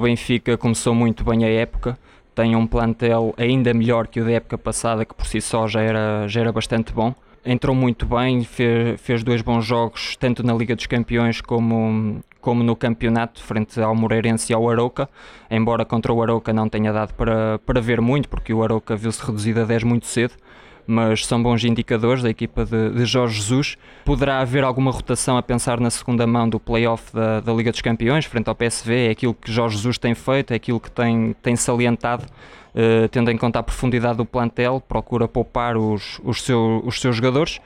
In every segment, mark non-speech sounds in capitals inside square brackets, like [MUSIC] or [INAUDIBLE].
Benfica começou muito bem a época, tem um plantel ainda melhor que o da época passada, que por si só já era, já era bastante bom. Entrou muito bem, fez, fez dois bons jogos, tanto na Liga dos Campeões como, como no campeonato, frente ao Moreirense e ao Aroca. Embora contra o Aroca não tenha dado para, para ver muito, porque o Aroca viu-se reduzido a 10 muito cedo mas são bons indicadores da equipa de, de, Jorge Jesus. Poderá haver alguma rotação a pensar na segunda mão do playoff da, da Liga dos Campeões, frente ao PSV, é aquilo que Jorge Jesus tem feito, é aquilo que tem, tem salientado, uh, tendo em conta a profundidade do plantel, procura poupar os, os, seu, os seus jogadores.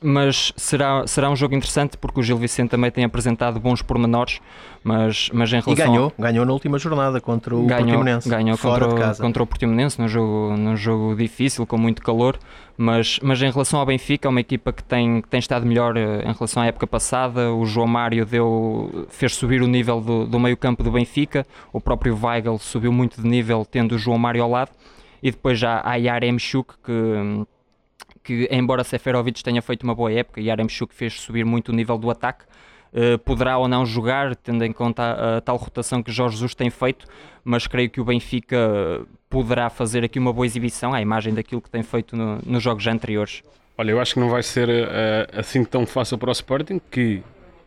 Mas será, será um jogo interessante porque o Gil Vicente também tem apresentado bons pormenores, mas, mas em relação... E ganhou, ganhou na última jornada contra o ganhou, Portimonense. Ganhou contra, o, contra o Portimonense, num jogo, num jogo difícil, com muito calor, mas, mas em relação ao Benfica, é uma equipa que tem, que tem estado melhor eh, em relação à época passada, o João Mário deu, fez subir o nível do, do meio campo do Benfica, o próprio Weigl subiu muito de nível tendo o João Mário ao lado, e depois já há Yarem Chuk que que embora Seferovic tenha feito uma boa época e Aremchuk fez subir muito o nível do ataque, uh, poderá ou não jogar, tendo em conta a, a, tal rotação que Jorge Jesus tem feito, mas creio que o Benfica poderá fazer aqui uma boa exibição à imagem daquilo que tem feito no, nos jogos anteriores. Olha, eu acho que não vai ser uh, assim tão fácil para o Sporting, que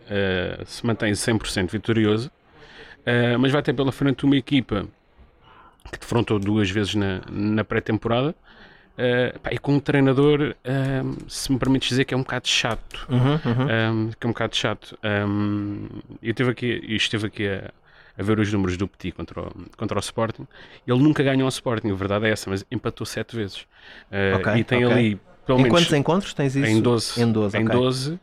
uh, se mantém 100% vitorioso, mas vai ter pela frente uma equipa que defrontou duas vezes na, na pré-temporada, Uh, pá, e com um treinador, uh, se me permites dizer que é um bocado chato. Uhum, uhum. que é um bocado chato. Um, eu estive aqui, estive aqui a, a, ver os números do Petit contra o, contra o Sporting. Ele nunca ganhou o Sporting, a verdade é essa, mas empatou sete vezes. Uh, okay, e tem okay. ali, pelo em menos. quantos encontros tens isso? Em 12. Em 12, em okay. 12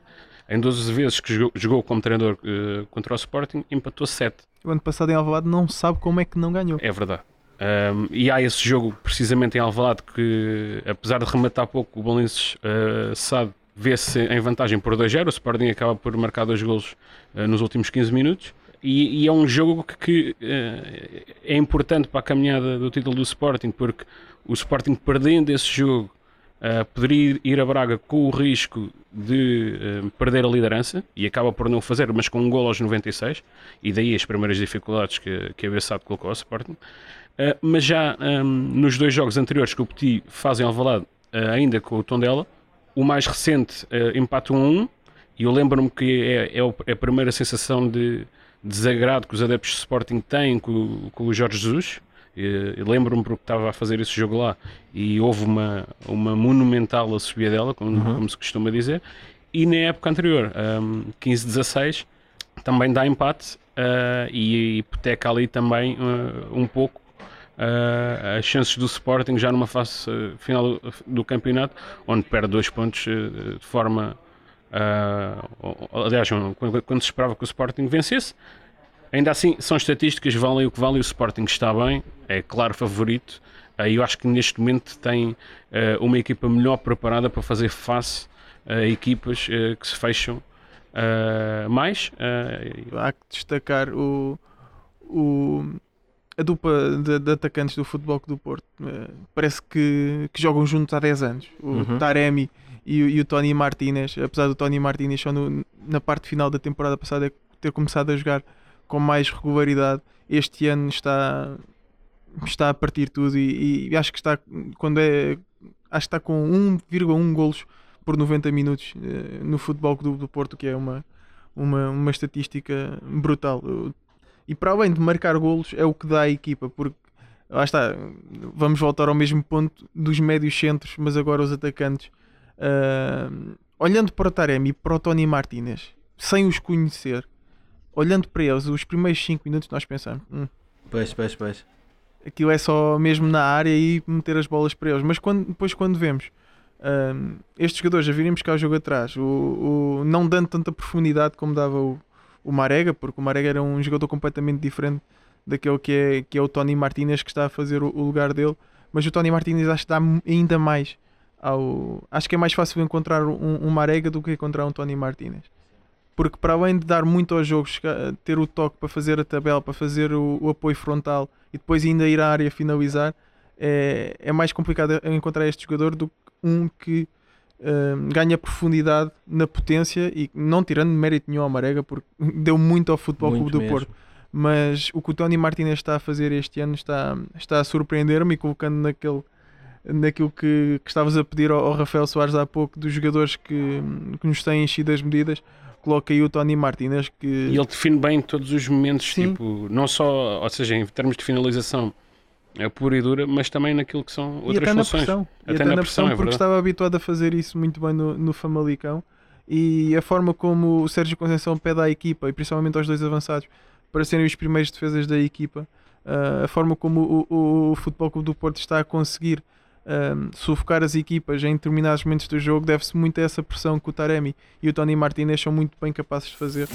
em 12 vezes que jogou, jogou como treinador uh, contra o Sporting, empatou 7. O ano passado em Alvalade não sabe como é que não ganhou. É verdade. Um, e há esse jogo precisamente em Alvalade que, apesar de rematar pouco, o Bolenses uh, sabe vê-se em vantagem por 2-0. O Sporting acaba por marcar dois golos uh, nos últimos 15 minutos. E, e, é um jogo que, que uh, é importante para a caminhada do título do Sporting, porque o Sporting perdendo esse jogo uh, poderia ir a Braga com o risco de uh, perder a liderança e acaba por não fazer, mas com um gol aos 96, e daí as primeiras dificuldades que, que a Bessado colocou ao Sporting. Uh, mas já um, nos dois jogos anteriores que o Petit fazem ao Alvalade, ainda com o Tondela, o mais recente empate 1 a 1, e eu lembro-me que é, é, é, a primeira sensação de desagrado que os adeptos de Sporting têm com, com o Jorge Jesus. Lembro-me porque estava a fazer esse jogo lá e houve uma, uma monumental a subida dela, como, uhum. como, se costuma dizer. E na época anterior, um, 15-16, também dá empate uh, e hipoteca ali também uh, um pouco uh, as chances do Sporting já numa fase uh, final do campeonato, onde perde dois pontos uh, de forma. aliás, quando, quando, se esperava que o Sporting vencesse. Ainda assim, são estatísticas, valem o que vale. O Sporting está bem, é claro favorito. E eu acho que neste momento tem uma equipa melhor preparada para fazer face a equipas que se fecham mais. Há que destacar o, o, a dupla de, de, atacantes do Futebol do Porto uh, parece que, que, jogam juntos há 10 anos. O uhum. Taremi e, e, o Tony Martinez, apesar do Tony Martinez só no, na parte final da temporada passada ter começado a jogar com mais regularidade, este ano está está a partir tudo e, e acho que está quando é acho que está com 1,1 golos por 90 minutos uh, no Futebol Clube do Porto, que é uma, uma, uma estatística brutal. E para além de marcar golos, é o que dá à equipa, porque lá está, vamos voltar ao mesmo ponto dos médios centros, mas agora os atacantes. Uh, olhando para o Taremi e para o Tony Martinez, sem os conhecer, olhando para eles, os primeiros 5 minutos nós pensamos. Hum, pois, pois, pois. Aquilo é só mesmo na área e meter as bolas para eles. Mas quando, depois quando vemos uh, estes jogadores a virem buscar o jogo atrás, o, o, não dando tanta profundidade como dava o, o Marega, porque o Marega era um jogador completamente diferente daquele que é, que é o Tony Martinez que está a fazer o, o lugar dele. Mas o Tony Martinez acho que dá ainda mais ao. Acho que é mais fácil encontrar um, um Marega do que encontrar um Tony Martinez. Porque para além de dar muito aos jogos, ter o toque para fazer a tabela, para fazer o, o apoio frontal e depois ainda ir à área finalizar, é, é mais complicado encontrar este jogador do que um que uh, ganha profundidade na potência e não tirando mérito nenhum ao Marega, porque [LAUGHS] deu muito ao Futebol muito Clube do mesmo. Porto. mas o que o Tony Martinez está a fazer este ano está, está a surpreender-me e colocando naquele naquilo que, que estavas a pedir ao, ao, Rafael Soares há pouco dos jogadores que, que nos têm enchido as medidas coloca aí o Tony Martinez que e ele define bem todos os momentos Sim. tipo não só ou seja em termos de finalização é pura e dura, mas também naquilo que são outras e até funções. Na pressão. Até, e até na, na pressão, pressão é porque estava habituado a fazer isso muito bem no, no Famalicão e a forma como o Sérgio Conceição pede à equipa e principalmente aos dois avançados para serem os primeiros defesas da equipa, uh, a forma como o, o, o, Futebol Clube do Porto está a conseguir um, sufocar as equipas em determinados momentos do jogo deve-se muito a essa pressão que o Taremi e o Tony Martinez são muito bem capazes de fazer.